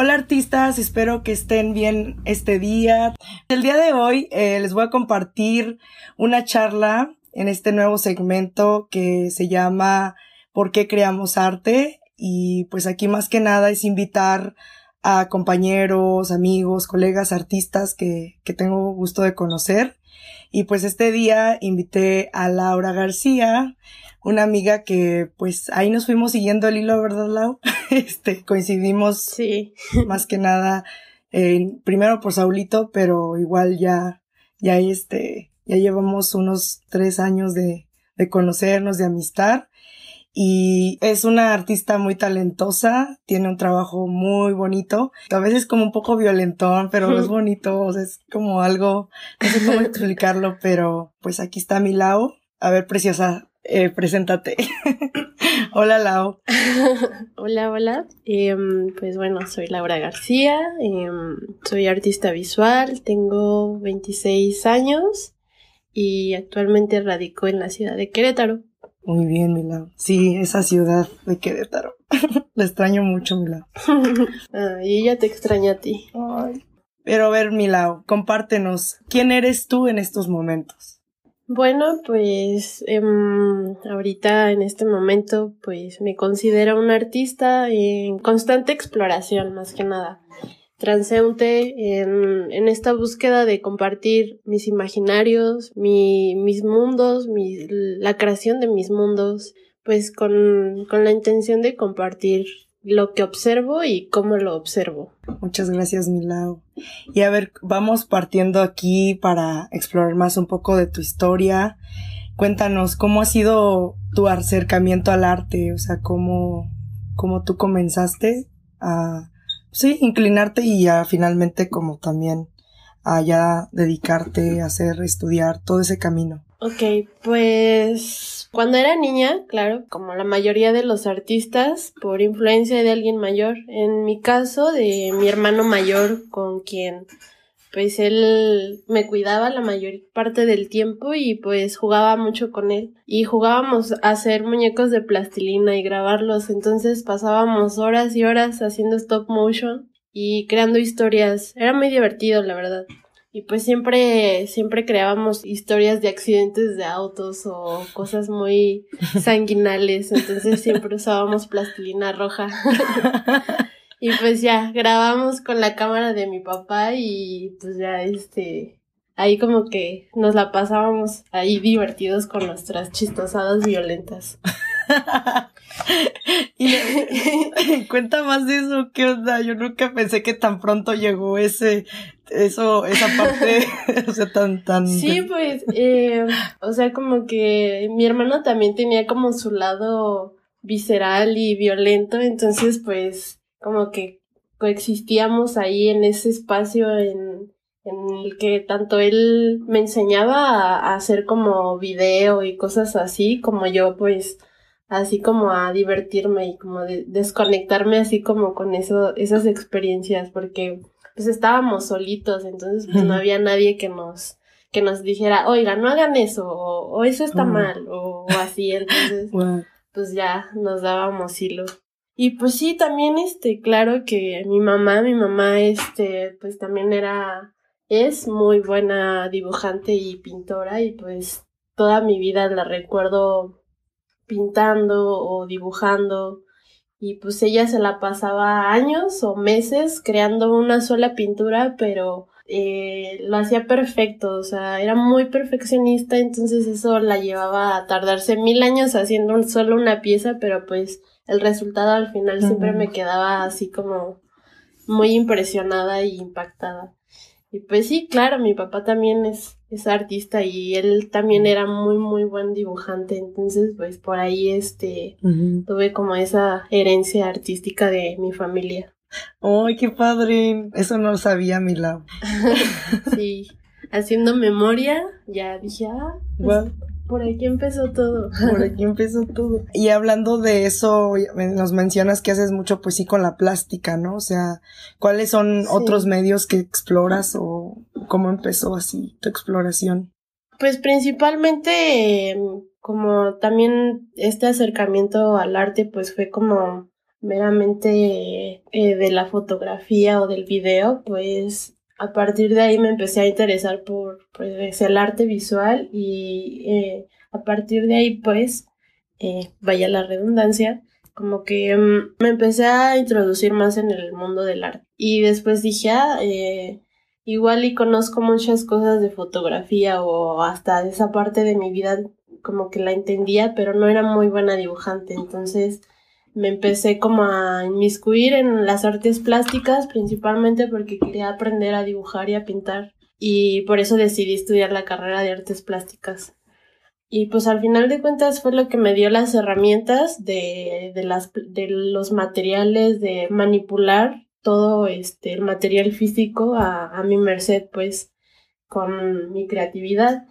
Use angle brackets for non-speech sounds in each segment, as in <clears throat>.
Hola artistas, espero que estén bien este día. El día de hoy eh, les voy a compartir una charla en este nuevo segmento que se llama ¿Por qué creamos arte? Y pues aquí más que nada es invitar a compañeros, amigos, colegas, artistas que, que tengo gusto de conocer. Y pues este día invité a Laura García, una amiga que pues ahí nos fuimos siguiendo el hilo, ¿verdad, Lau? <laughs> Este, coincidimos sí. más que nada, eh, primero por Saulito, pero igual ya, ya este, ya llevamos unos tres años de, de conocernos, de amistad. Y es una artista muy talentosa, tiene un trabajo muy bonito, a veces como un poco violentón, pero es bonito, o sea, es como algo, no sé cómo <laughs> explicarlo, pero pues aquí está mi Lau. A ver, preciosa, eh, preséntate. <laughs> hola, Lau. <laughs> hola, hola. Em, pues bueno, soy Laura García, em, soy artista visual, tengo 26 años y actualmente radico en la ciudad de Querétaro. Muy bien, mi Lau. Sí, esa ciudad de Querétaro. <laughs> la extraño mucho, mi Lau. <laughs> y ella te extraña a ti. Pero a ver, mi Lau, compártenos, ¿quién eres tú en estos momentos? Bueno, pues em, ahorita en este momento pues me considero un artista en constante exploración más que nada. Transeúnte en, en esta búsqueda de compartir mis imaginarios, mi, mis mundos, mi, la creación de mis mundos, pues con, con la intención de compartir lo que observo y cómo lo observo. Muchas gracias, Milau. Y a ver, vamos partiendo aquí para explorar más un poco de tu historia. Cuéntanos, ¿cómo ha sido tu acercamiento al arte? O sea, ¿cómo, cómo tú comenzaste a, sí, inclinarte y a finalmente como también a ya dedicarte a hacer, estudiar todo ese camino? Ok, pues cuando era niña, claro, como la mayoría de los artistas, por influencia de alguien mayor, en mi caso de mi hermano mayor con quien pues él me cuidaba la mayor parte del tiempo y pues jugaba mucho con él. Y jugábamos a hacer muñecos de plastilina y grabarlos. Entonces pasábamos horas y horas haciendo stop motion y creando historias. Era muy divertido la verdad. Y pues siempre, siempre creábamos historias de accidentes de autos o cosas muy <laughs> sanguinales, entonces siempre usábamos plastilina roja. <laughs> y pues ya, grabamos con la cámara de mi papá y pues ya este, ahí como que nos la pasábamos ahí divertidos con nuestras chistosadas violentas. <laughs> y cuenta más de eso, ¿qué onda? Yo nunca pensé que tan pronto llegó ese, eso, esa parte, <laughs> o sea, tan, tan. Sí, pues, eh, o sea, como que mi hermano también tenía como su lado visceral y violento, entonces, pues, como que coexistíamos ahí en ese espacio en, en el que tanto él me enseñaba a hacer como video y cosas así, como yo, pues, así como a divertirme y como de desconectarme así como con eso, esas experiencias, porque pues estábamos solitos, entonces pues no había nadie que nos, que nos dijera, oiga, no hagan eso, o, eso está mal, o, así, entonces <laughs> pues ya nos dábamos hilo. Y pues sí, también este, claro que mi mamá, mi mamá este, pues también era, es muy buena dibujante y pintora y pues toda mi vida la recuerdo pintando o dibujando. Y pues ella se la pasaba años o meses creando una sola pintura, pero eh, lo hacía perfecto, o sea, era muy perfeccionista, entonces eso la llevaba a tardarse mil años haciendo solo una pieza, pero pues el resultado al final siempre me quedaba así como muy impresionada y impactada. Y pues sí, claro, mi papá también es, es artista y él también era muy, muy buen dibujante. Entonces, pues por ahí este tuve como esa herencia artística de mi familia. ¡Ay, qué padre! Eso no lo sabía mi lado. <laughs> sí, haciendo memoria, ya dije, ah, pues, por aquí empezó todo. <laughs> Por aquí empezó todo. Y hablando de eso, nos mencionas que haces mucho pues sí con la plástica, ¿no? O sea, ¿cuáles son otros medios que exploras o cómo empezó así tu exploración? Pues principalmente como también este acercamiento al arte pues fue como meramente eh, de la fotografía o del video, pues a partir de ahí me empecé a interesar por pues, el arte visual y eh, a partir de ahí pues, eh, vaya la redundancia, como que mm, me empecé a introducir más en el mundo del arte. Y después dije, ah, eh, igual y conozco muchas cosas de fotografía o hasta esa parte de mi vida como que la entendía, pero no era muy buena dibujante. Entonces me empecé como a inmiscuir en las artes plásticas, principalmente porque quería aprender a dibujar y a pintar. Y por eso decidí estudiar la carrera de artes plásticas. Y pues al final de cuentas fue lo que me dio las herramientas de, de, las, de los materiales, de manipular todo este, el material físico a, a mi merced, pues con mi creatividad.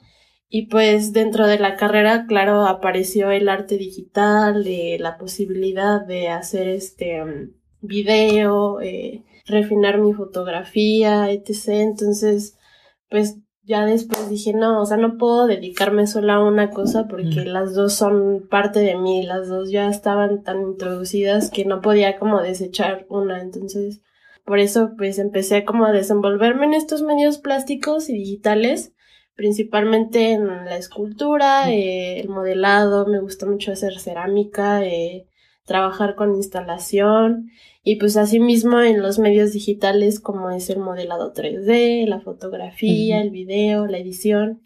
Y pues dentro de la carrera, claro, apareció el arte digital, de la posibilidad de hacer este um, video, eh, refinar mi fotografía, etc. Entonces, pues ya después dije, no, o sea, no puedo dedicarme solo a una cosa porque las dos son parte de mí, las dos ya estaban tan introducidas que no podía como desechar una, entonces por eso pues empecé como a desenvolverme en estos medios plásticos y digitales, principalmente en la escultura, eh, el modelado, me gusta mucho hacer cerámica, eh, trabajar con instalación y pues asimismo en los medios digitales como es el modelado 3D, la fotografía, el video, la edición.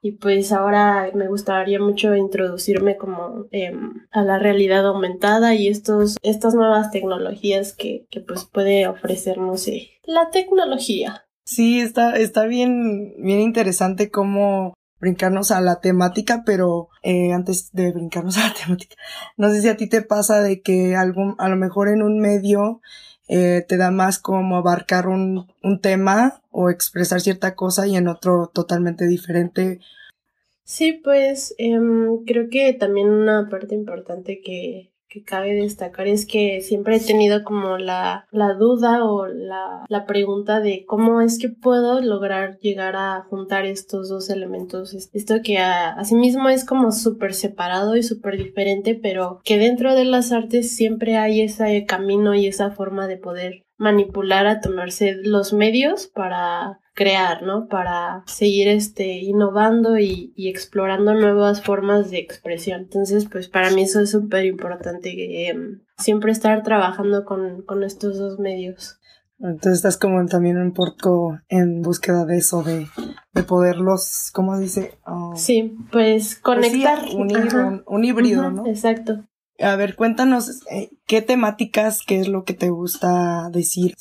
Y pues ahora me gustaría mucho introducirme como em, a la realidad aumentada y estos, estas nuevas tecnologías que, que pues puede ofrecernos eh, la tecnología. Sí, está, está bien, bien interesante cómo brincarnos a la temática, pero eh, antes de brincarnos <laughs> a la temática, no sé si a ti te pasa de que algún, a lo mejor en un medio eh, te da más como abarcar un, un tema o expresar cierta cosa y en otro totalmente diferente. Sí, pues em, creo que también una parte importante que, que cabe destacar es que siempre he tenido como la, la duda o la, la, pregunta de cómo es que puedo lograr llegar a juntar estos dos elementos. Esto que a, asimismo es como súper separado y súper diferente, pero que dentro de las artes siempre hay ese camino y esa forma de poder manipular a tu merced los medios para crear, ¿no? Para seguir este, innovando y, explorando nuevas formas de expresión. Entonces, pues para mí eso es súper importante, em, siempre estar trabajando con, con, estos dos medios. Entonces estás como también un poco en búsqueda de eso, de, de poderlos, ¿cómo dice? Oh, sí, pues, pues conectar. un, híbrido, ¿no? Exacto. A ver, cuéntanos eh, qué temáticas, qué es lo que te gusta decir.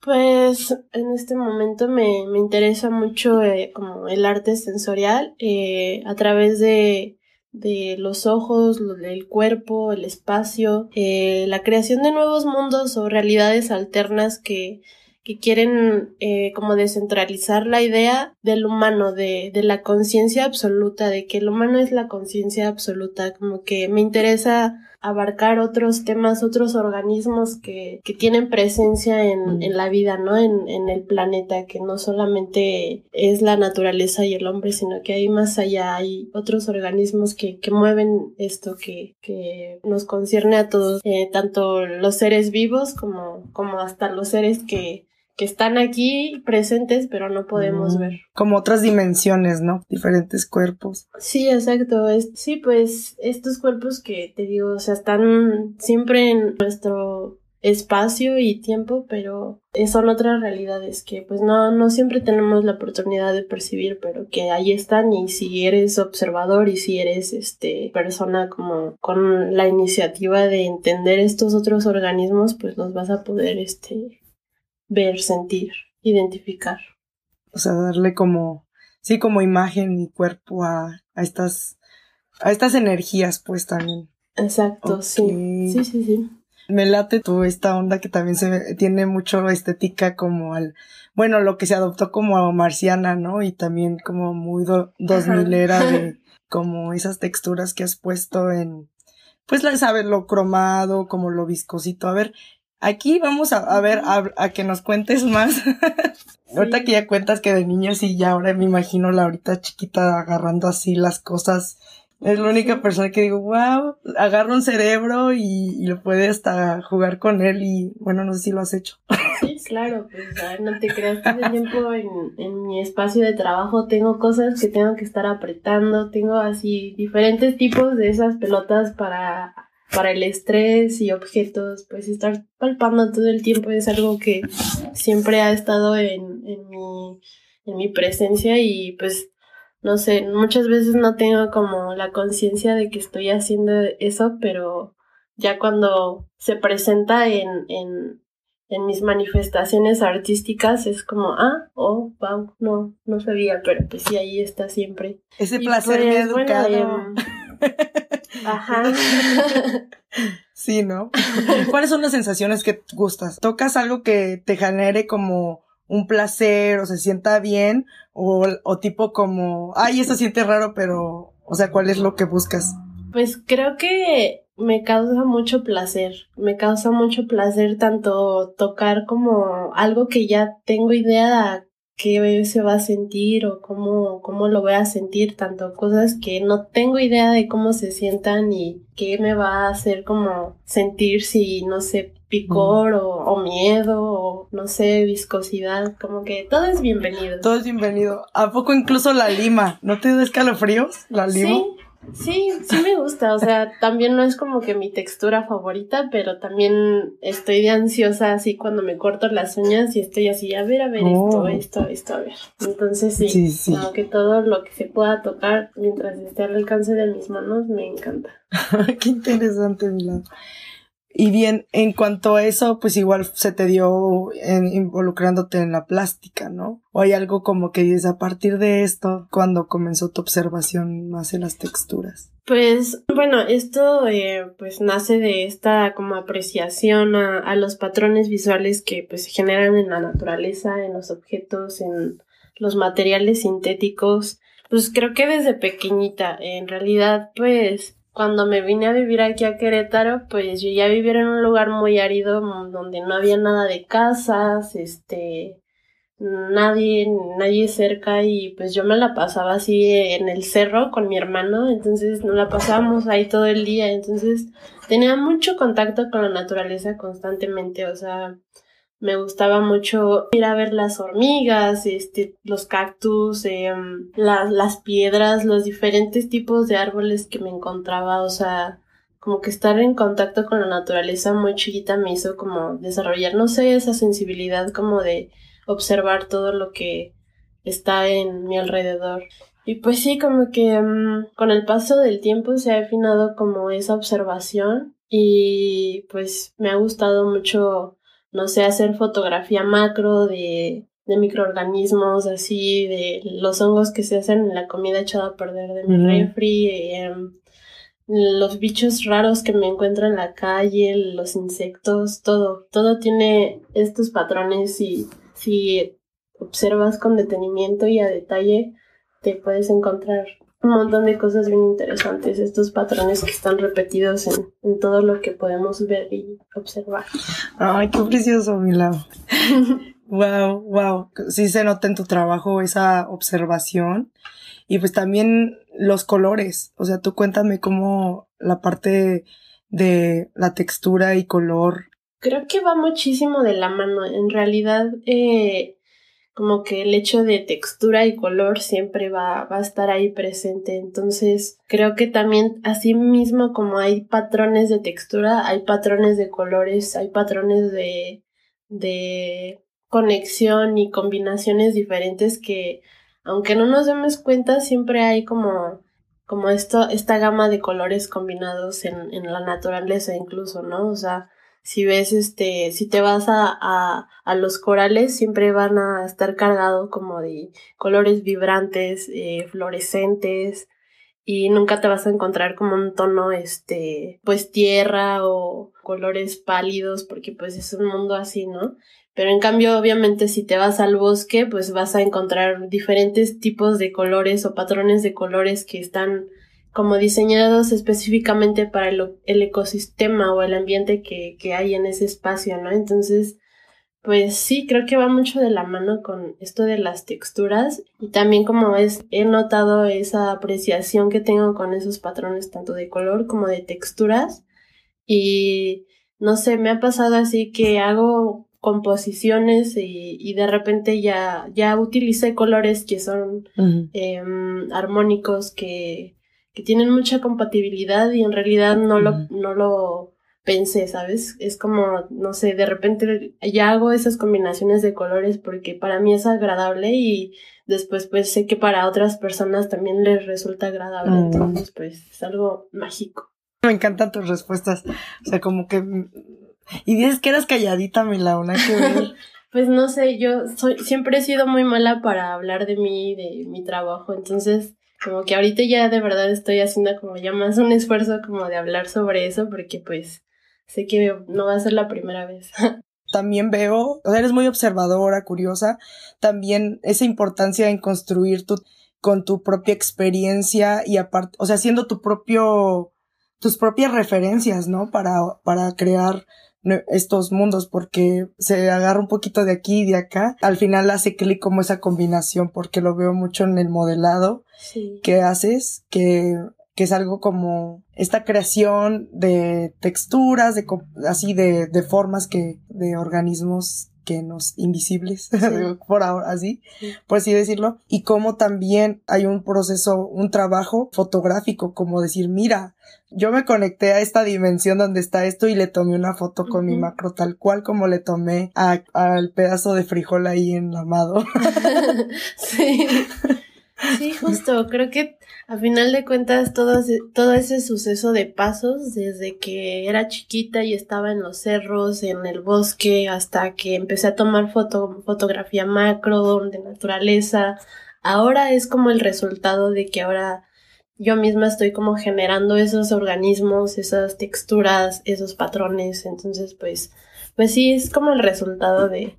Pues en este momento me, me interesa mucho eh, como el arte sensorial eh, a través de, de los ojos, el cuerpo, el espacio, eh, la creación de nuevos mundos o realidades alternas que, que quieren eh, como descentralizar la idea del humano, de, de la conciencia absoluta, de que el humano es la conciencia absoluta, como que me interesa abarcar otros temas, otros organismos que, que tienen presencia en, en, la vida, ¿no? En, en el planeta, que no solamente es la naturaleza y el hombre, sino que hay más allá, hay otros organismos que, que mueven esto, que, que nos concierne a todos, eh, tanto los seres vivos como, como hasta los seres que, que están aquí presentes, pero no podemos mm. ver. Como otras dimensiones, ¿no? Diferentes cuerpos. Sí, exacto. sí, pues estos cuerpos que te digo, o sea, están siempre en nuestro espacio y tiempo, pero son otras realidades que pues no, no siempre tenemos la oportunidad de percibir, pero que ahí están y si eres observador y si eres este persona como con la iniciativa de entender estos otros organismos, pues los vas a poder este ver, sentir, identificar. O sea, darle como, sí, como imagen y cuerpo a, a estas, a estas energías, pues también. Exacto, sí. Sí, sí, sí. Me late tú esta onda que también se tiene mucho estética como al, bueno, lo que se adoptó como marciana, ¿no? Y también como muy dos milera de <laughs> como esas texturas que has puesto en, pues, sabes, lo cromado, como lo viscosito. A ver, Aquí vamos a, ver, a, que nos cuentes más. <laughs> Ahorita que ya cuentas que de niños y ya ahora me imagino la ahorita chiquita agarrando así las cosas Es la única persona que digo, wow, agarra un cerebro y, lo puede hasta jugar con él y bueno, no sé si lo has hecho. <laughs> Sí, claro, pues a ver, no te creas, todo el tiempo en, en mi espacio de trabajo tengo cosas que tengo que estar apretando, tengo así diferentes tipos de esas pelotas para para el estrés y objetos, pues estar palpando todo el tiempo es algo que siempre ha estado en, en, mi, en mi presencia y pues no sé, muchas veces no tengo como la conciencia de que estoy haciendo eso, pero ya cuando se presenta en, en, en mis manifestaciones artísticas es como, ah, oh, wow, no, no sabía, pero pues sí, ahí está siempre. Ese placer pues, educado. Em, <laughs> ajá. <laughs> sí, ¿no? <laughs> ¿Cuáles son las sensaciones que gustas? ¿Tocas algo que te genere como un placer o se sienta bien o, o tipo como, ay, eso siente raro, pero, o sea, ¿cuál es lo que buscas? Pues creo que me causa mucho placer, me causa mucho placer tanto tocar como algo que ya tengo idea qué se va a sentir o cómo, cómo lo voy a sentir, tanto cosas que no tengo idea de cómo se sientan y qué me va a hacer como sentir si, no sé, picor o, o, miedo o, no sé, viscosidad, como que todo es bienvenido. Todo es bienvenido. ¿A poco incluso la lima? ¿No te da escalofríos la lima? Sí, Sí, sí me gusta, o sea, también no es como que mi textura favorita, pero también estoy de ansiosa así cuando me corto las uñas y estoy así, a ver, a ver, esto, oh. esto, esto, a ver. Entonces sí, sí, que todo lo que se pueda tocar mientras esté al alcance de mis manos me encanta. <laughs> Qué interesante, Milán. Y bien, en cuanto a eso, pues igual se te dio en, involucrándote en la plástica, ¿no? O hay algo como que dices a partir de esto, cuando comenzó tu observación más en las texturas. Pues bueno, esto eh, pues nace de esta como apreciación a, a, los patrones visuales que pues se generan en la naturaleza, en los objetos, en los materiales sintéticos. Pues creo que desde pequeñita, en realidad pues cuando me vine a vivir aquí a Querétaro, pues yo ya vivía en un lugar muy árido donde no había nada de casas, este, nadie, nadie cerca y pues yo me la pasaba así en el cerro con mi hermano, entonces nos la pasábamos ahí todo el día, entonces tenía mucho contacto con la naturaleza constantemente, o sea, me gustaba mucho ir a ver las hormigas, este, los cactus, em, las piedras, los diferentes tipos de árboles que me encontraba, o sea, como que estar en contacto con la naturaleza muy chiquita me hizo como desarrollar, no sé, esa sensibilidad como de observar todo lo que está en mi alrededor. Y pues sí, como que em, con el paso del tiempo se ha afinado como esa observación y pues me ha gustado mucho no sé, hacer fotografía macro de, de microorganismos, así, de los hongos que se hacen en la comida echada a perder de mi refri, em, los bichos raros que me encuentro en la calle, los insectos, todo, todo tiene estos patrones y si observas con detenimiento y a detalle, te puedes encontrar un montón de cosas bien interesantes, estos patrones que están repetidos en, todo lo que podemos ver y observar. Ay, qué precioso, Mila. <laughs> wow, wow. Sí se nota en tu trabajo esa observación. Y pues también los colores. O sea, tú cuéntame cómo la parte de la textura y color. Creo que va muchísimo de la mano. En realidad, eh, como que el hecho de textura y color siempre va, va a estar ahí presente. Entonces, creo que también así mismo como hay patrones de textura, hay patrones de colores, hay patrones de, de conexión y combinaciones diferentes que, aunque no nos demos cuenta, siempre hay como, como esto, esta gama de colores combinados en, en la naturaleza incluso, ¿no? O sea, si ves este, si te vas a, a, a los corales, siempre van a estar cargados como de colores vibrantes, eh, fluorescentes, y nunca te vas a encontrar como un tono, este, pues tierra o colores pálidos, porque pues es un mundo así, ¿no? Pero en cambio, obviamente, si te vas al bosque, pues vas a encontrar diferentes tipos de colores o patrones de colores que están como diseñados específicamente para el, ecosistema o el ambiente que, que, hay en ese espacio, ¿no? Entonces, pues sí, creo que va mucho de la mano con esto de las texturas y también como es, he notado esa apreciación que tengo con esos patrones tanto de color como de texturas y no sé, me ha pasado así que hago composiciones y, y de repente ya, ya utilicé colores que son em, armónicos, que, que tienen mucha compatibilidad y en realidad no lo, no lo pensé, ¿sabes? Es como, no sé, de repente ya hago esas combinaciones de colores porque para mí es agradable y después pues sé que para otras personas también les resulta agradable, entonces pues es algo mágico. Me encantan tus respuestas, o sea, como que... Y dices que eras calladita, Milauna, que ver. <laughs> pues no sé, yo soy, siempre he sido muy mala para hablar de mí, de mi trabajo, entonces como que ahorita ya de verdad estoy haciendo como ya más un esfuerzo como de hablar sobre eso porque pues sé que no va a ser la primera vez. <laughs> También veo, o sea, eres muy observadora, curiosa, también esa importancia en construir tu, con tu propia experiencia y aparte, o sea, siendo tu propio, tus propias referencias, ¿no? Para, para crear estos mundos porque se agarra un poquito de aquí y de acá. Al final hace clic como esa combinación porque lo veo mucho en el modelado que haces, que que es algo como esta creación de texturas, de así de, de formas que, de organismos que nos invisibles, <laughs> por ahora así, por así decirlo, y como también hay un proceso, un trabajo fotográfico, como decir, mira, yo me conecté a esta dimensión donde está esto y le tomé una foto con mi macro tal cual como le tomé al pedazo de frijol ahí en la <laughs> sí. <laughs> Sí, justo, creo que a final de cuentas todo, todo ese suceso de pasos, desde que era chiquita y estaba en los cerros, en el bosque, hasta que empecé a tomar foto, fotografía macro, de naturaleza, ahora es como el resultado de que ahora yo misma estoy como generando esos organismos, esas texturas, esos patrones, entonces pues, pues sí, es como el resultado de,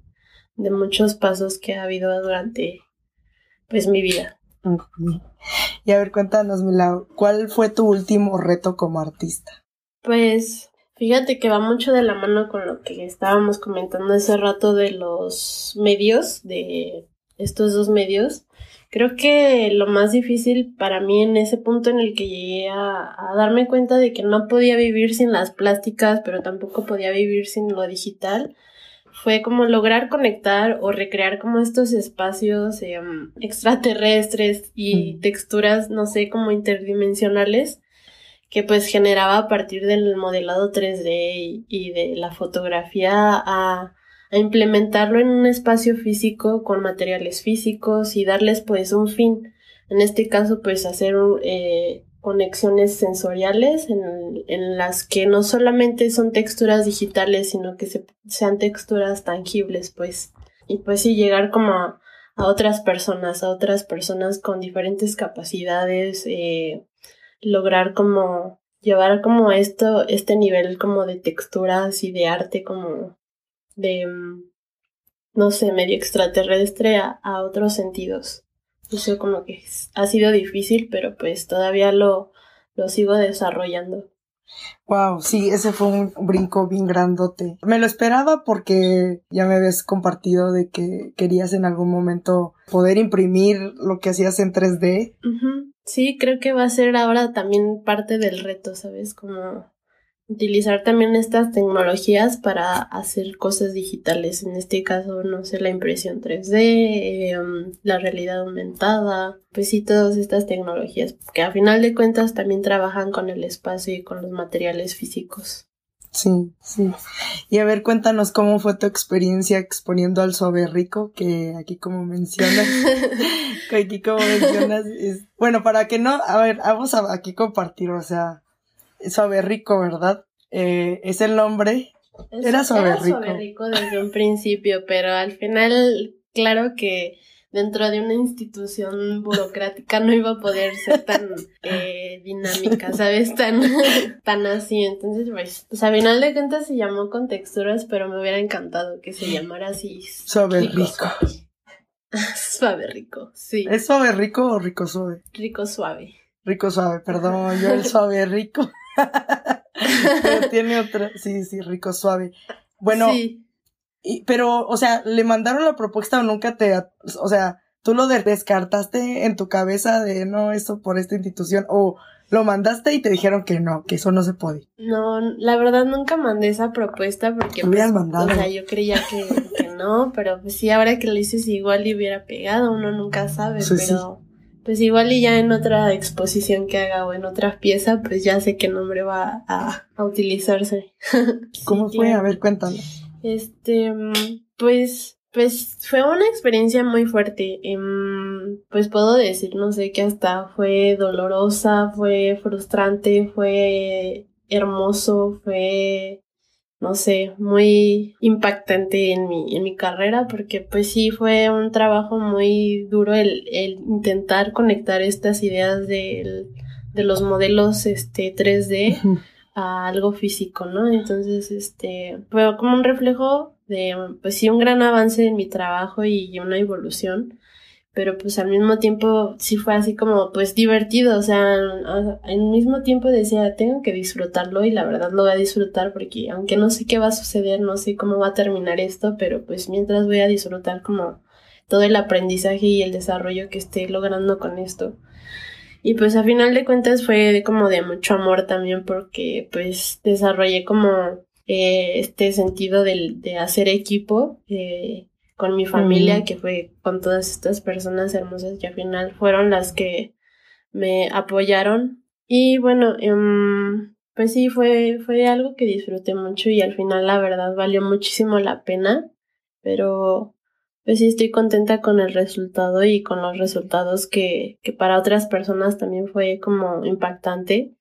de muchos pasos que ha habido durante pues mi vida. <laughs> Y a ver, cuéntanos, Milau, ¿cuál fue tu último reto como artista? Pues fíjate que va mucho de la mano con lo que estábamos comentando hace rato de los medios, de estos dos medios. Creo que lo más difícil para mí en ese punto en el que llegué a, a darme cuenta de que no podía vivir sin las plásticas, pero tampoco podía vivir sin lo digital, fue como lograr conectar o recrear como estos espacios em, extraterrestres y texturas, no sé, como interdimensionales que pues generaba a partir del modelado 3D y, de la fotografía a, a, implementarlo en un espacio físico con materiales físicos y darles pues un fin. En este caso pues hacer un, eh, conexiones sensoriales en, en, las que no solamente son texturas digitales, sino que sean texturas tangibles, pues. Y pues sí, llegar como a, otras personas, a otras personas con diferentes capacidades, eh, lograr como llevar como esto, este nivel como de texturas y de arte como de, mm, no sé, medio extraterrestre a, a otros sentidos. Eso como que ha sido difícil, pero pues todavía lo, lo sigo desarrollando. Wow, sí, ese fue un brinco bien grandote. Me lo esperaba porque ya me habías compartido de que querías en algún momento poder imprimir lo que hacías en 3D. Sí, creo que va a ser ahora también parte del reto, ¿sabes? Como utilizar también estas tecnologías para hacer cosas digitales. En este caso, no sé, la impresión 3D, em, la realidad aumentada, pues sí, todas estas tecnologías que a final de cuentas también trabajan con el espacio y con los materiales físicos. Sí, sí. Y a ver, cuéntanos cómo fue tu experiencia exponiendo al suave rico, que aquí como mencionas, <laughs> que aquí como mencionas, es, bueno, para que no, a ver, vamos a aquí compartir, o sea, Suave Rico, ¿verdad? Eh, es el nombre. era Suave Rico. Suave Rico desde un principio, pero al final, claro que dentro de una institución burocrática no iba a poder ser tan <laughs> eh, dinámica, ¿sabes? Tan, tan así. Entonces, pues, pues a final de cuentas se llamó con texturas, pero me hubiera encantado que se llamara así. Suave Rico. Suave. <laughs> rico, sí. ¿Es suave rico o rico suave? Rico suave. Rico suave, perdón, yo el suave rico. <laughs> <laughs> Pero tiene otra, sí, sí, rico suave. Bueno, Y, pero, o sea, ¿le mandaron la propuesta o nunca te, o sea, tú lo descartaste en tu cabeza de no, eso por esta institución o lo mandaste y te dijeron que no, que eso no se puede. No, la verdad nunca mandé esa propuesta porque pues, mandado. o sea, yo creía que, que, no, pero pues sí, ahora que lo dices igual y hubiera pegado, uno nunca sabe, pero pues igual y ya en otra exposición que haga o en otra pieza, pues ya sé qué nombre va a, a utilizarse. <laughs> ¿Cómo fue? A ver, cuéntame. Este, pues pues fue una experiencia muy fuerte. Em, pues puedo decir, no sé, que hasta fue dolorosa, fue frustrante, fue hermoso, fue, no sé, muy impactante en mi, en mi carrera, porque pues sí fue un trabajo muy duro el, el intentar conectar estas ideas de, de los modelos este 3D a algo físico, ¿no? Entonces, este, fue como un reflejo de, pues sí, un gran avance en mi trabajo y una evolución, pero pues al mismo tiempo sí fue así como, pues divertido, o sea, al mismo tiempo decía, tengo que disfrutarlo y la verdad lo voy a disfrutar porque aunque no sé qué va a suceder, no sé cómo va a terminar esto, pero pues mientras voy a disfrutar como todo el aprendizaje y el desarrollo que esté logrando con esto. Y pues a final de cuentas fue como de mucho amor también porque pues desarrollé como eh, este sentido de, de hacer equipo eh, con mi familia, que fue con todas estas personas hermosas que al final fueron las que me apoyaron. Y bueno, em, pues sí, fue, fue algo que disfruté mucho y al final la verdad valió muchísimo la pena, pero pues sí estoy contenta con el resultado y con los resultados que, que para otras personas también fue como impactante.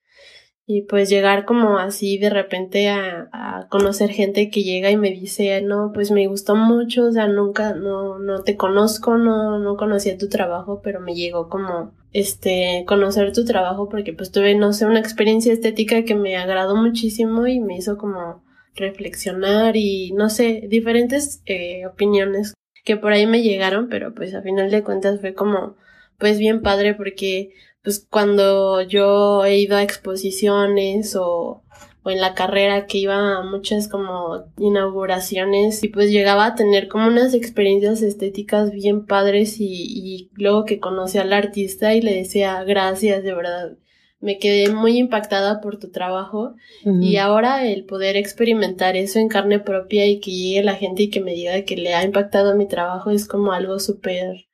Y pues llegar como así de repente a, a, conocer gente que llega y me dice, no, pues me gustó mucho, o sea, nunca, no, no te conozco, no, no conocía tu trabajo, pero me llegó como, este, conocer tu trabajo porque pues tuve, no sé, una experiencia estética que me agradó muchísimo y me hizo como reflexionar y, no sé, diferentes eh, opiniones que por ahí me llegaron, pero pues a final de cuentas fue como, pues bien padre porque pues cuando yo he ido a exposiciones o, o en la carrera que iba a muchas como inauguraciones y pues llegaba a tener como unas experiencias estéticas bien padres y, y luego que conocí al artista y le decía gracias de verdad me quedé muy impactada por tu trabajo y ahora el poder experimentar eso en carne propia y que llegue la gente y que me diga que le ha impactado mi trabajo es como algo súper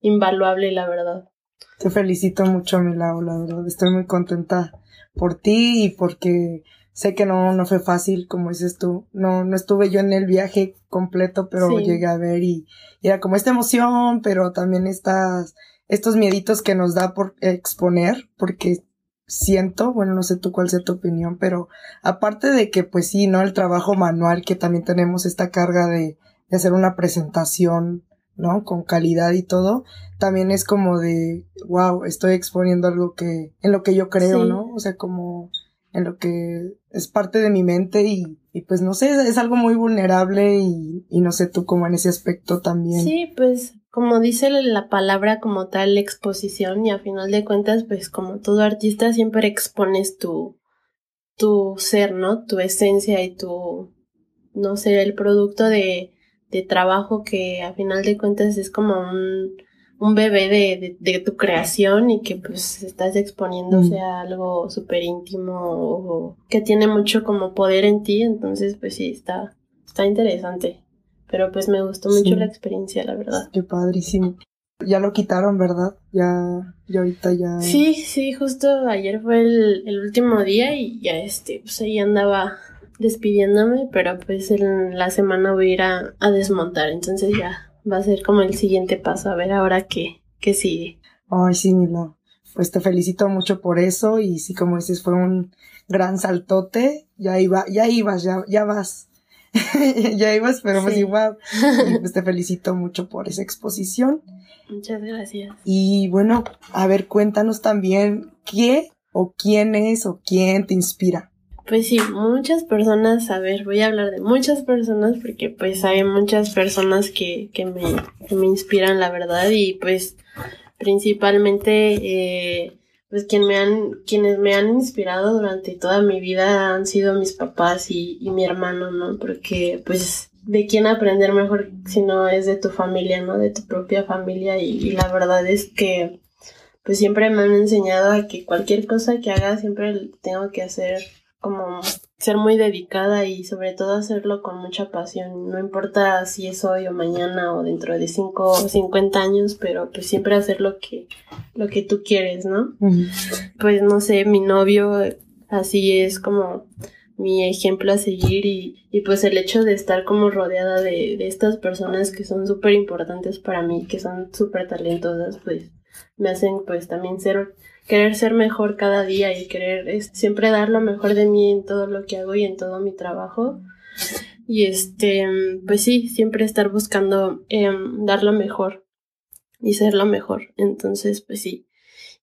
invaluable la verdad. Te felicito mucho, Milau, la verdad. Estoy muy contenta por ti y porque sé que no, no fue fácil, como dices tú. No, no estuve yo en el viaje completo, pero llegué a ver y, era como esta emoción, pero también estas, estos mieditos que nos da por exponer, porque siento, bueno, no sé tú cuál sea tu opinión, pero aparte de que, pues sí, ¿no? El trabajo manual, que también tenemos esta carga de, de hacer una presentación ¿no? Con calidad y todo, también es como de, wow, estoy exponiendo algo que, en lo que yo creo, ¿no? O sea, como en lo que es parte de mi mente y, y pues no sé, es, algo muy vulnerable y, y, no sé tú como en ese aspecto también. Sí, pues como dice la palabra como tal exposición y a final de cuentas pues como todo artista siempre expones tu, tu ser, ¿no? Tu esencia y tu, no sé, el producto de, de trabajo que a final de cuentas es como un, un bebé de, de, tu creación y que pues estás exponiéndose mm. a algo súper íntimo o que tiene mucho como poder en ti, entonces pues sí, está, está interesante. Pero pues me gustó mucho la experiencia, la verdad. Qué padrísimo. Ya lo quitaron, ¿verdad? Ya, ya ahorita ya. Sí, sí, justo ayer fue el, el último día y ya este, pues ahí andaba despidiéndome, pero pues en la semana voy a ir a, desmontar, entonces ya va a ser como el siguiente paso, a ver ahora qué, qué sigue. Ay, sí, Milo. Pues te felicito mucho por eso y sí, como dices, fue un gran saltote. Ya iba, ya ibas, ya, ya vas. <laughs> ya ibas, pero pues igual. <laughs> Y pues te felicito mucho por esa exposición. Muchas gracias. Y bueno, a ver, cuéntanos también qué o quién es o quién te inspira. Pues sí, muchas personas, a ver, voy a hablar de muchas personas porque pues hay muchas personas que, que, me, que me inspiran, la verdad, y pues principalmente eh, pues quien me han, quienes me han inspirado durante toda mi vida han sido mis papás y, y mi hermano, ¿no? Porque pues de quién aprender mejor si no es de tu familia, ¿no? De tu propia familia y, la verdad es que pues siempre me han enseñado a que cualquier cosa que haga siempre tengo que hacer como ser muy dedicada y sobre todo hacerlo con mucha pasión. No importa si es hoy o mañana o dentro de 5 o 50 años, pero pues siempre hacer lo que, lo que tú quieres, ¿no? Pues no sé, mi novio así es como mi ejemplo a seguir y, y pues el hecho de estar como rodeada de, de estas personas que son súper importantes para mí, que son súper talentosas, pues me hacen pues también ser querer ser mejor cada día y querer siempre dar lo mejor de mí en todo lo que hago y en todo mi trabajo. Y este, pues sí, siempre estar buscando em, dar lo mejor y ser lo mejor. Entonces, pues sí.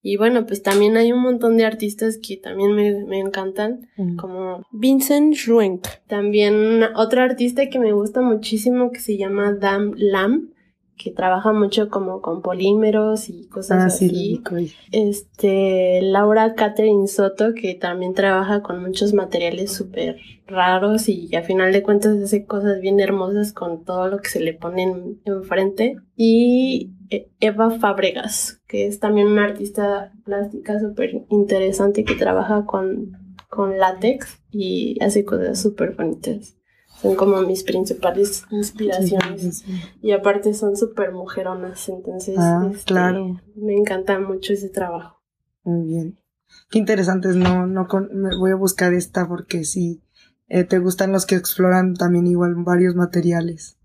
Y bueno, pues también hay un montón de artistas que también me, me encantan, mm. como Vincent Schwenk. También otro artista que me gusta muchísimo que se llama Dam Lam que trabaja mucho como con polímeros y cosas ah, así. este, Laura Catherine Soto, que también trabaja con muchos materiales súper raros y a final de cuentas hace cosas bien hermosas con todo lo que se le pone enfrente. Y eh, Eva Fabregas, que es también una artista plástica súper interesante que trabaja con, con látex y hace cosas súper bonitas son como mis principales inspiraciones. Y aparte son súper mujeronas, entonces ah, este, claro. me encanta mucho ese trabajo. Muy bien. Qué interesantes, no, no me voy a buscar esta porque sí, eh, te gustan los que exploran también igual varios materiales.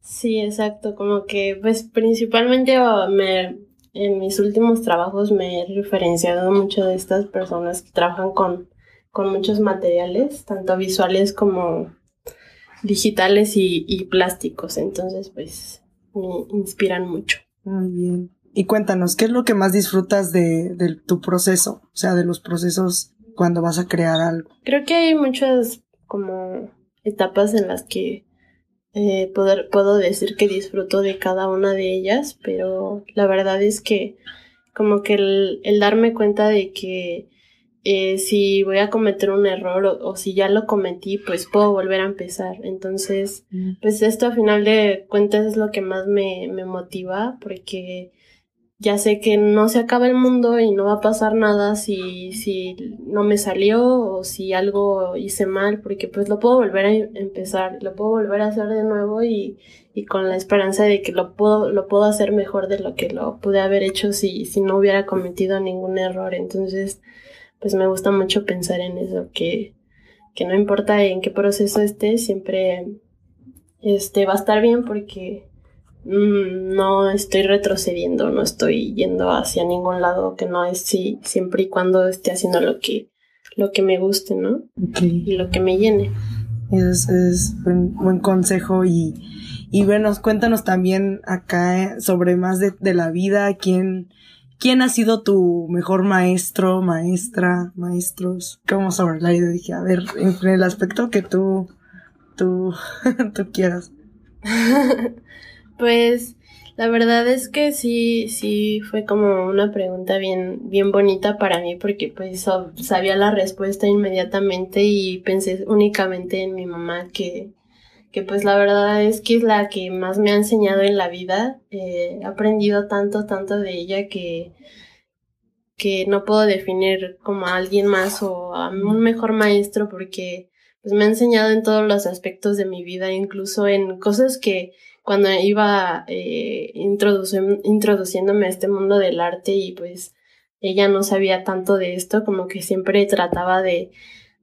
Sí, exacto, como que pues principalmente oh, me, en mis últimos trabajos me he referenciado mucho de estas personas que trabajan con, con muchos materiales, tanto visuales como digitales y, plásticos. Entonces, pues me inspiran mucho. Muy bien. Y cuéntanos, ¿qué es lo que más disfrutas de, tu proceso? O sea, de los procesos cuando vas a crear algo. Creo que hay muchas como etapas en las que eh, poder, puedo decir que disfruto de cada una de ellas, pero la verdad es que como que el darme cuenta de que eh, si voy a cometer un error o, si ya lo cometí, pues puedo volver a empezar. Entonces, mm. pues esto a final de cuentas es lo que más me, me motiva porque ya sé que no se acaba el mundo y no va a pasar nada si, si no me salió o si algo hice mal, porque pues lo puedo volver a empezar, lo puedo volver a hacer de nuevo y, y con la esperanza de que lo puedo, lo puedo hacer mejor de lo que lo pude haber hecho si, si no hubiera cometido ningún error. Entonces, pues me gusta mucho pensar en eso, que, que no importa en qué proceso esté, siempre este, va a estar bien porque mm, no estoy retrocediendo, no estoy yendo hacia ningún lado que no es sí, siempre y cuando esté haciendo lo que, lo que me guste, ¿no? Y lo que me llene. Es, es buen, buen consejo y, y bueno, cuéntanos también acá sobre más de, de la vida, quién, ¿Quién ha sido tu mejor maestro, maestra, maestros? Como sobre la dije, a ver, en el aspecto que tú, tú, <laughs> tú quieras. <laughs> pues la verdad es que sí, sí fue como una pregunta bien, bien bonita para mí porque pues sabía la respuesta inmediatamente y pensé únicamente en mi mamá que que pues la verdad es que es la que más me ha enseñado en la vida. He aprendido tanto, tanto de ella que, que no puedo definir como a alguien más o a un mejor maestro porque pues me ha enseñado en todos los aspectos de mi vida, incluso en cosas que cuando iba eh, introduciéndome a este mundo del arte y pues ella no sabía tanto de esto, como que siempre trataba de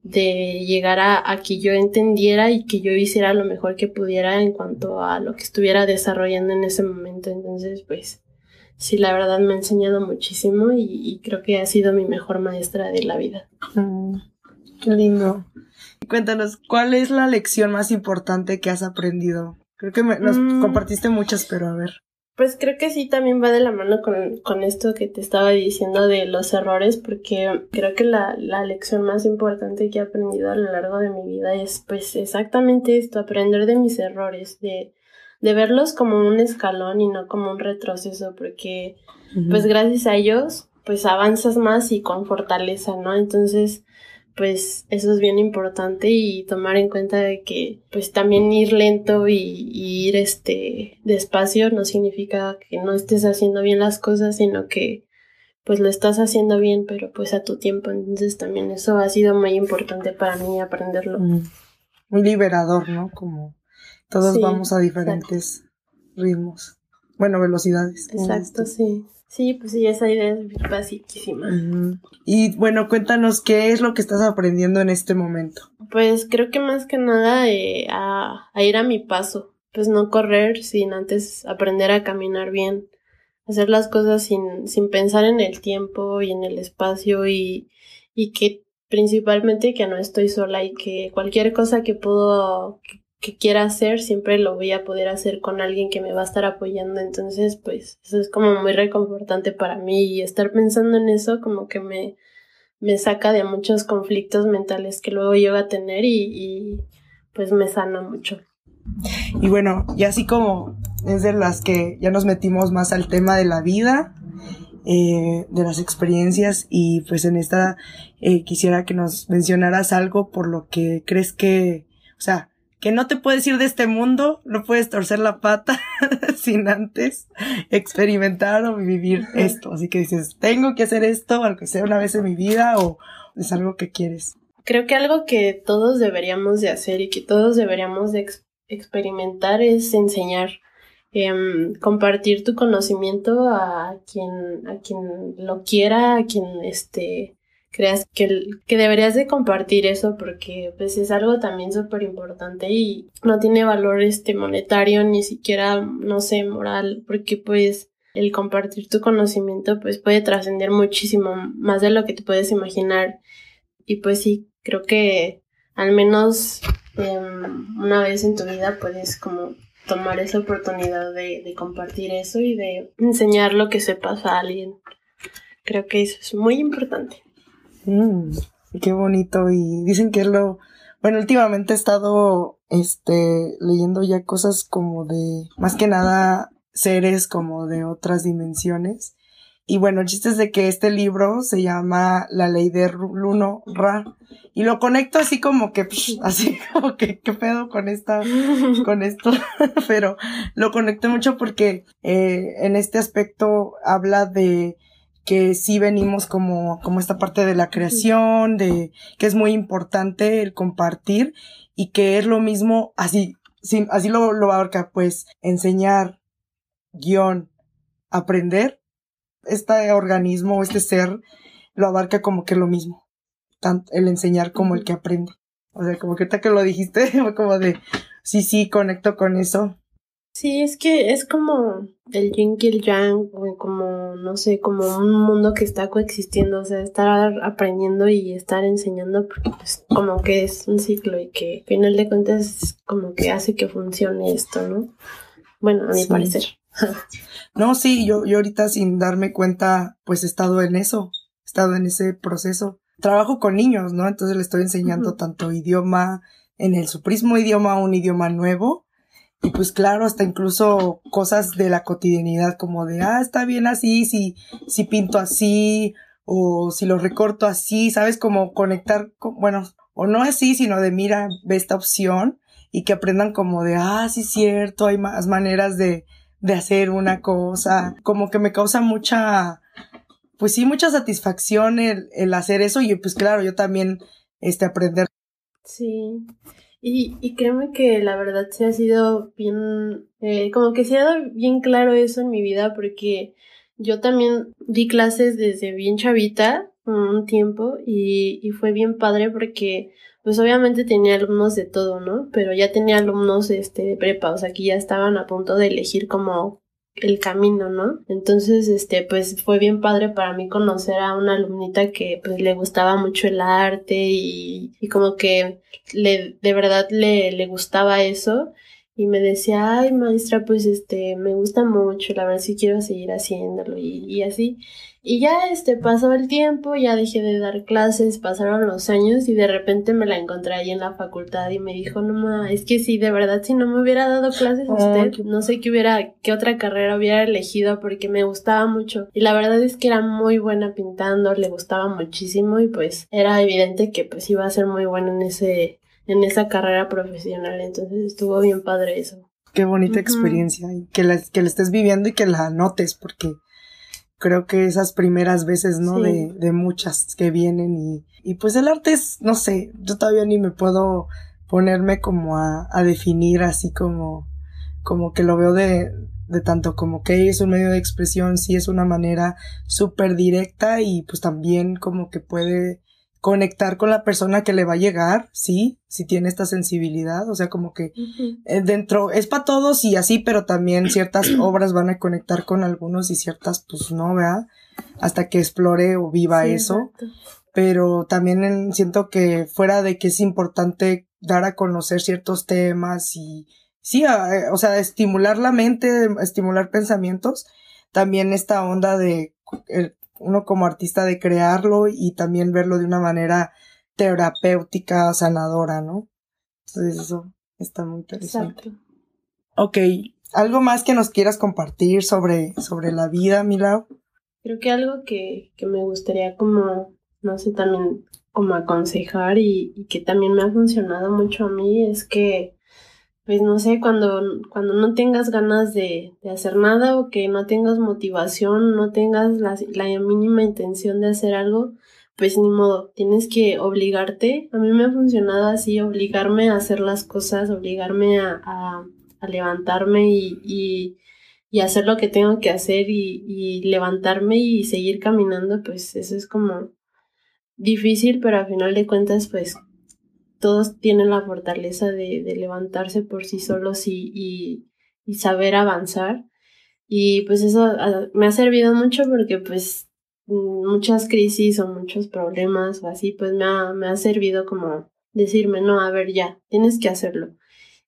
de llegar a, que yo entendiera y que yo hiciera lo mejor que pudiera en cuanto a lo que estuviera desarrollando en ese momento. Entonces, pues sí, la verdad me ha enseñado muchísimo y, creo que ha sido mi mejor maestra de la vida. Mm, qué lindo. Cuéntanos, ¿cuál es la lección más importante que has aprendido? Creo que nos mm. compartiste muchas, pero a ver. Pues creo que sí también va de la mano con, con esto que te estaba diciendo de los errores, porque creo que la, la, lección más importante que he aprendido a lo largo de mi vida es pues exactamente esto, aprender de mis errores, de, de verlos como un escalón y no como un retroceso, porque pues gracias a ellos pues avanzas más y con fortaleza, ¿no? Entonces pues eso es bien importante y tomar en cuenta de que pues también ir lento y, ir este despacio no significa que no estés haciendo bien las cosas, sino que pues lo estás haciendo bien, pero pues a tu tiempo. Entonces también eso ha sido muy importante para mí aprenderlo. Mm. Muy liberador, ¿no? Como todos vamos a diferentes ritmos. Bueno, velocidades. Exacto, sí. Sí, pues sí, esa idea es basiquísima. Y bueno, cuéntanos qué es lo que estás aprendiendo en este momento. Pues creo que más que nada eh, a, ir a mi paso, pues no correr sin antes aprender a caminar bien, hacer las cosas sin, sin pensar en el tiempo y en el espacio y, y que principalmente que no estoy sola y que cualquier cosa que puedo, que quiera hacer, siempre lo voy a poder hacer con alguien que me va a estar apoyando. Entonces, pues, eso es como muy reconfortante para mí y estar pensando en eso como que me, me saca de muchos conflictos mentales que luego llego a tener y, pues me sana mucho. Y bueno, y así como es de las que ya nos metimos más al tema de la vida, eh, de las experiencias y pues en esta eh, quisiera que nos mencionaras algo por lo que crees que, o sea, que no te puedes ir de este mundo, no puedes torcer la pata <laughs> sin antes experimentar o vivir esto. Así que dices, tengo que hacer esto, aunque sea una vez en mi vida, o es algo que quieres. Creo que algo que todos deberíamos de hacer y que todos deberíamos de experimentar es enseñar. Em, compartir tu conocimiento a quien, a quien lo quiera, a quien este, creas que, que deberías de compartir eso porque pues es algo también súper importante y no tiene valor este monetario ni siquiera no sé moral porque pues el compartir tu conocimiento pues puede trascender muchísimo más de lo que te puedes imaginar. Y pues sí creo que al menos em, una vez en tu vida puedes como tomar esa oportunidad de, de compartir eso y de enseñar lo que sepas a alguien. Creo que eso es muy importante Mm, qué bonito. Y dicen que es lo. Bueno, últimamente he estado este leyendo ya cosas como de más que nada seres como de otras dimensiones. Y bueno, el chiste es de que este libro se llama La ley de Luno Ra. Y lo conecto así como que, <laughs> así como que, ¿qué pedo con esta, con esto? <laughs> Pero lo conecto mucho porque eh, en este aspecto habla de que sí venimos como, como esta parte de la creación, de que es muy importante el compartir y que es lo mismo, así, sí, así lo, lo abarca, pues, enseñar, guion, aprender, este organismo, este ser, lo abarca como que lo mismo, tanto el enseñar como el que aprende. O sea, como que ahorita que lo dijiste, <laughs> como de, sí, sí, conecto con eso. Sí, es que es como el yin y el yang, como, no sé, como un mundo que está coexistiendo, o sea, estar aprendiendo y estar enseñando, porque pues como que es un ciclo y que al final de cuentas como que hace que funcione esto, ¿no? Bueno, a mi parecer. <laughs> no, sí, yo, yo ahorita sin darme cuenta, pues he estado en eso, he estado en ese proceso. Trabajo con niños, ¿no? Entonces le estoy enseñando tanto idioma, en el su idioma, un idioma nuevo, y pues claro, hasta incluso cosas de la cotidianidad como de, ah, está bien así, si, si pinto así, o si lo recorto así, ¿sabes? Como conectar, con, bueno, o no así, sino de mira, ve esta opción y que aprendan como de, ah, sí, cierto, hay más maneras de, de hacer una cosa, como que me causa mucha, pues sí, mucha satisfacción el, el hacer eso y pues claro, yo también, este, aprender. Sí, y, y créeme que la verdad se ha sido bien, eh, como que se ha dado bien claro eso en mi vida porque yo también di clases desde bien chavita un tiempo y, y fue bien padre porque pues obviamente tenía alumnos de todo, ¿no? Pero ya tenía alumnos este de prepa, o sea que ya estaban a punto de elegir como el camino, ¿no? Entonces, este, pues fue bien padre para mí conocer a una alumnita que pues le gustaba mucho el arte y, y como que le, de verdad le, le gustaba eso y me decía, ay maestra, pues este, me gusta mucho, la verdad sí quiero seguir haciéndolo y, y así. Y ya este pasó el tiempo, ya dejé de dar clases, pasaron los años y de repente me la encontré ahí en la facultad y me dijo, no ma, es que si de verdad si no me hubiera dado clases a usted, no sé qué hubiera, qué otra carrera hubiera elegido porque me gustaba mucho. Y la verdad es que era muy buena pintando, le gustaba muchísimo y pues era evidente que pues iba a ser muy buena en ese, en esa carrera profesional. Entonces estuvo bien padre eso. Qué bonita experiencia y que la, que la estés viviendo y que la notes porque creo que esas primeras veces, ¿no? De, de muchas que vienen y, y pues el arte es, no sé, yo todavía ni me puedo ponerme como a, a definir así como, como que lo veo de, de tanto como que es un medio de expresión, sí es una manera súper directa y pues también como que puede conectar con la persona que le va a llegar, sí, si tiene esta sensibilidad, o sea, como que eh, dentro es para todos y así, pero también ciertas <clears throat> obras van a conectar con algunos y ciertas pues no, ¿verdad? Hasta que explore o viva eso. Pero también siento que fuera de que es importante dar a conocer ciertos temas y sí, eh, o sea, estimular la mente, estimular pensamientos, también esta onda de uno como artista de crearlo y también verlo de una manera terapéutica, sanadora, ¿no? Entonces eso está muy interesante. Exacto. Ok, ¿algo más que nos quieras compartir sobre, sobre la vida, Milau? Creo que algo que, que me gustaría como, no sé, también como aconsejar y, y que también me ha funcionado mucho a mí es que pues no sé, cuando, cuando no tengas ganas de, de, hacer nada o que no tengas motivación, no tengas la, la, mínima intención de hacer algo, pues ni modo, tienes que obligarte. A mí me ha funcionado así, obligarme a hacer las cosas, obligarme a, a, levantarme y, y, y, hacer lo que tengo que hacer y, y levantarme y seguir caminando, pues eso es como difícil, pero al final de cuentas, pues todos tienen la fortaleza de, de levantarse por sí solos y, y, saber avanzar. Y pues eso ah, me ha servido mucho porque pues muchas crisis o muchos problemas o así, pues me ha, me ha servido como decirme, no, a ver, ya, tienes que hacerlo.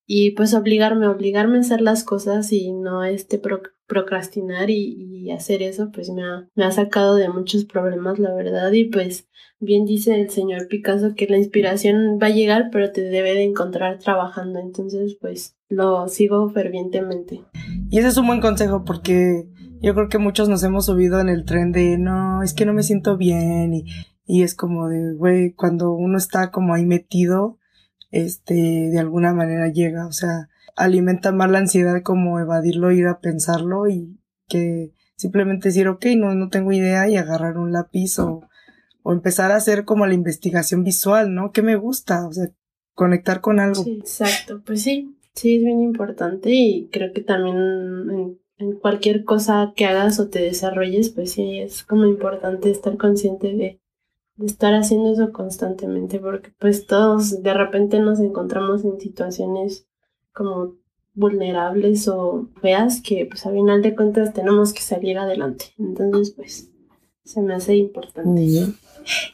Y pues obligarme, obligarme a hacer las cosas y no este procrastinar y, y, hacer eso, pues me ha, me ha sacado de muchos problemas, la verdad. Y pues bien dice el señor Picasso que la inspiración va a llegar, pero te debe de encontrar trabajando. Entonces, pues lo sigo fervientemente. Y ese es un buen consejo porque yo creo que muchos nos hemos subido en el tren de no, es que no me siento bien y, y es como de, güey, cuando uno está como ahí metido, este, de alguna manera llega, o sea, alimenta más la ansiedad como evadirlo, ir a pensarlo y que simplemente decir, ok, no, no tengo idea y agarrar un lápiz o o empezar a hacer como la investigación visual, ¿no? ¿Qué me gusta? O sea, conectar con algo. Exacto, pues sí, sí es bien importante y creo que también en, cualquier cosa que hagas o te desarrolles, pues sí, es como importante estar consciente de, de estar haciendo eso constantemente, porque pues todos de repente nos encontramos en situaciones como vulnerables o feas que pues a final de cuentas tenemos que salir adelante. Entonces pues se me hace importante.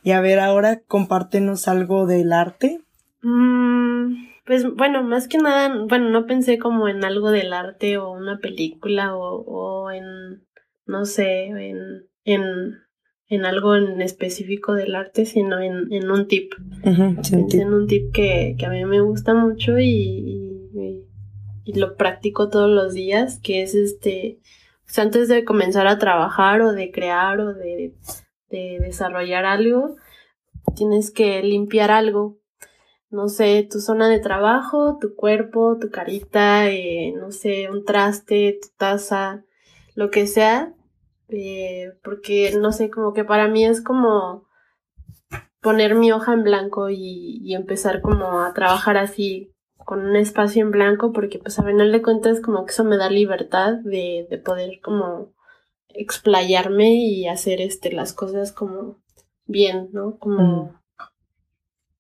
Y a ver, ahora compártenos algo del arte. Mm, pues bueno, más que nada, bueno, no pensé como en algo del arte o una película o, o en, no sé, en, en, en algo en específico del arte, sino en, en un tip. pensé en un tip que, que a mí me gusta mucho y, y, y lo practico todos los días, que es este, pues antes de comenzar a trabajar o de crear o de de desarrollar algo, tienes que limpiar algo. No sé, tu zona de trabajo, tu cuerpo, tu carita, eh, no sé, un traste, tu taza, lo que sea. Eh, porque, no sé, como que para mí es como poner mi hoja en blanco y, y empezar como a trabajar así con un espacio en blanco porque pues a final de cuentas como que eso me da libertad de, de poder como explayarme y hacer este las cosas como bien, ¿no? Como mm.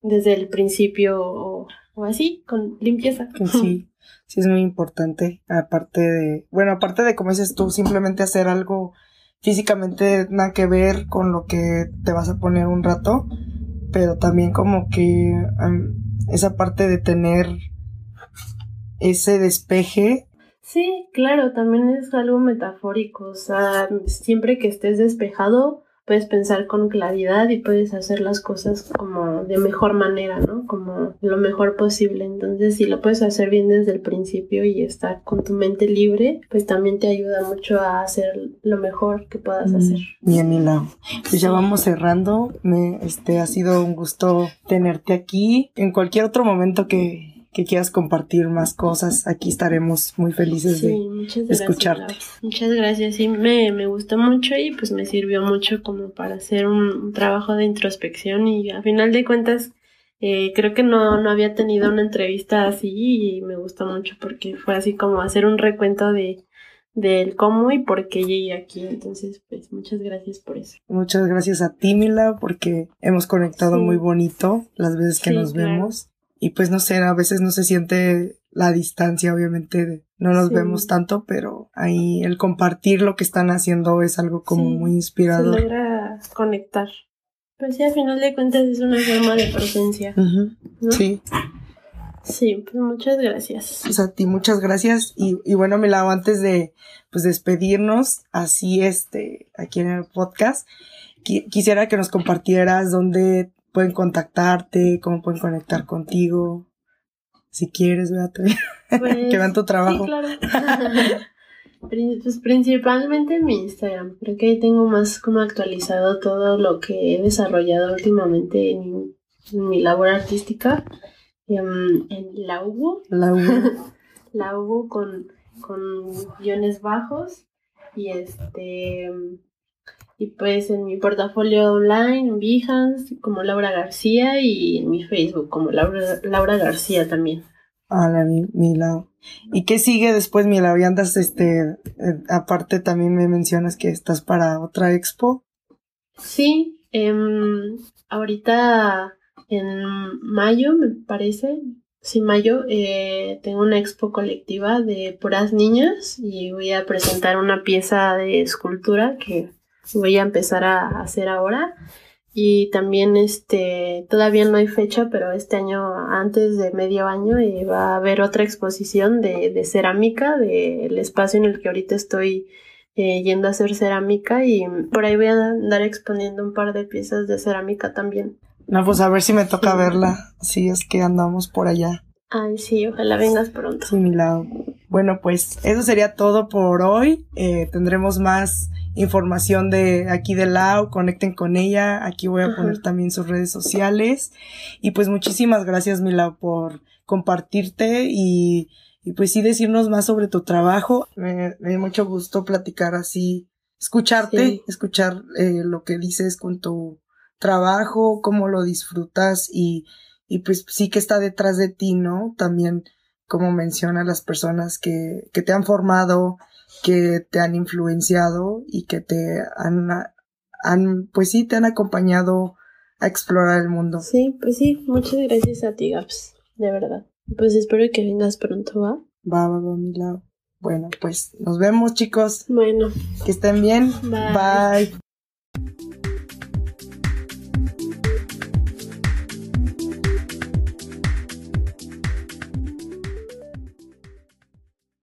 desde el principio o, así, con limpieza. Sí, <laughs> sí es muy importante. Aparte de, bueno, aparte de como dices tú, simplemente hacer algo físicamente nada que ver con lo que te vas a poner un rato, pero también como que esa parte de tener ese despeje. Sí, claro, también es algo metafórico, o sea, siempre que estés despejado, puedes pensar con claridad y puedes hacer las cosas como de mejor manera, ¿no? Como lo mejor posible. Entonces, si lo puedes hacer bien desde el principio y estar con tu mente libre, pues también te ayuda mucho a hacer lo mejor que puedas mm, hacer. Bien, Mila. Pues ya vamos cerrando. Me, este, ha sido un gusto tenerte aquí. En cualquier otro momento que, que quieras compartir más cosas, aquí estaremos muy felices de, escucharte. Muchas gracias, sí, me, me gustó mucho y pues me sirvió mucho como para hacer un, trabajo de introspección y a final de cuentas eh, creo que no, no había tenido una entrevista así y me gustó mucho porque fue así como hacer un recuento de del cómo y por qué llegué aquí. Entonces, pues muchas gracias por eso. Muchas gracias a ti, Mila, porque hemos conectado muy bonito las veces que nos vemos y pues no sé, a veces no se siente la distancia, obviamente no nos vemos tanto, pero ahí el compartir lo que están haciendo es algo como muy inspirador. Se logra conectar. Pues sí, al final de cuentas es una forma de presencia. Sí. Sí, pues muchas gracias. Pues a ti muchas gracias y, y bueno, lavo antes de pues despedirnos, así este, aquí en el podcast, quisiera que nos compartieras dónde pueden contactarte, cómo pueden conectar contigo. Si quieres, véate. <laughs> Pues, que vean tu trabajo. Sí, claro. <laughs> pues principalmente en mi Instagram. Creo que ahí tengo más como actualizado todo lo que he desarrollado últimamente en, mi labor artística. En, en la UBO. La UBO. <laughs> la UBO con, con guiones bajos. Y este y pues en mi portafolio online, en Behance, como Laura García y en mi Facebook como Laura, Laura García también. Hola, mi, mi ¿Y qué sigue después, mi Y andas, este, eh, aparte también me mencionas que estás para otra expo. Sí, eh, ahorita en mayo, me parece, sí, mayo, eh, tengo una expo colectiva de puras niñas y voy a presentar una pieza de escultura que voy a empezar a hacer ahora. Y también este todavía no hay fecha, pero este año, antes de medio año, eh, va a haber otra exposición de, de cerámica del espacio en el que ahorita estoy eh, yendo a hacer cerámica y por ahí voy a andar exponiendo un par de piezas de cerámica también. No, pues a ver si me toca verla, si es que andamos por allá. Ay, sí, ojalá vengas pronto. Sí, mi lado. Bueno, pues eso sería todo por hoy. Eh, tendremos más información de aquí de Lau, conecten con ella, aquí voy a poner también sus redes sociales. Y pues muchísimas gracias Mila por compartirte y, y pues sí decirnos más sobre tu trabajo, me, me dio mucho gusto platicar así, escucharte, escuchar eh, lo que dices con tu trabajo, cómo lo disfrutas y, y pues sí que está detrás de ti, ¿no? También como menciona las personas que, que te han formado, que te han influenciado y que te han, han, pues sí, te han acompañado a explorar el mundo. Sí, pues sí, muchas gracias a ti, Gaps, de verdad. Pues espero que vengas pronto, ¿va? Va, va, va, mi lado. Bueno, pues nos vemos, chicos. Bueno. Que estén bien. Bye.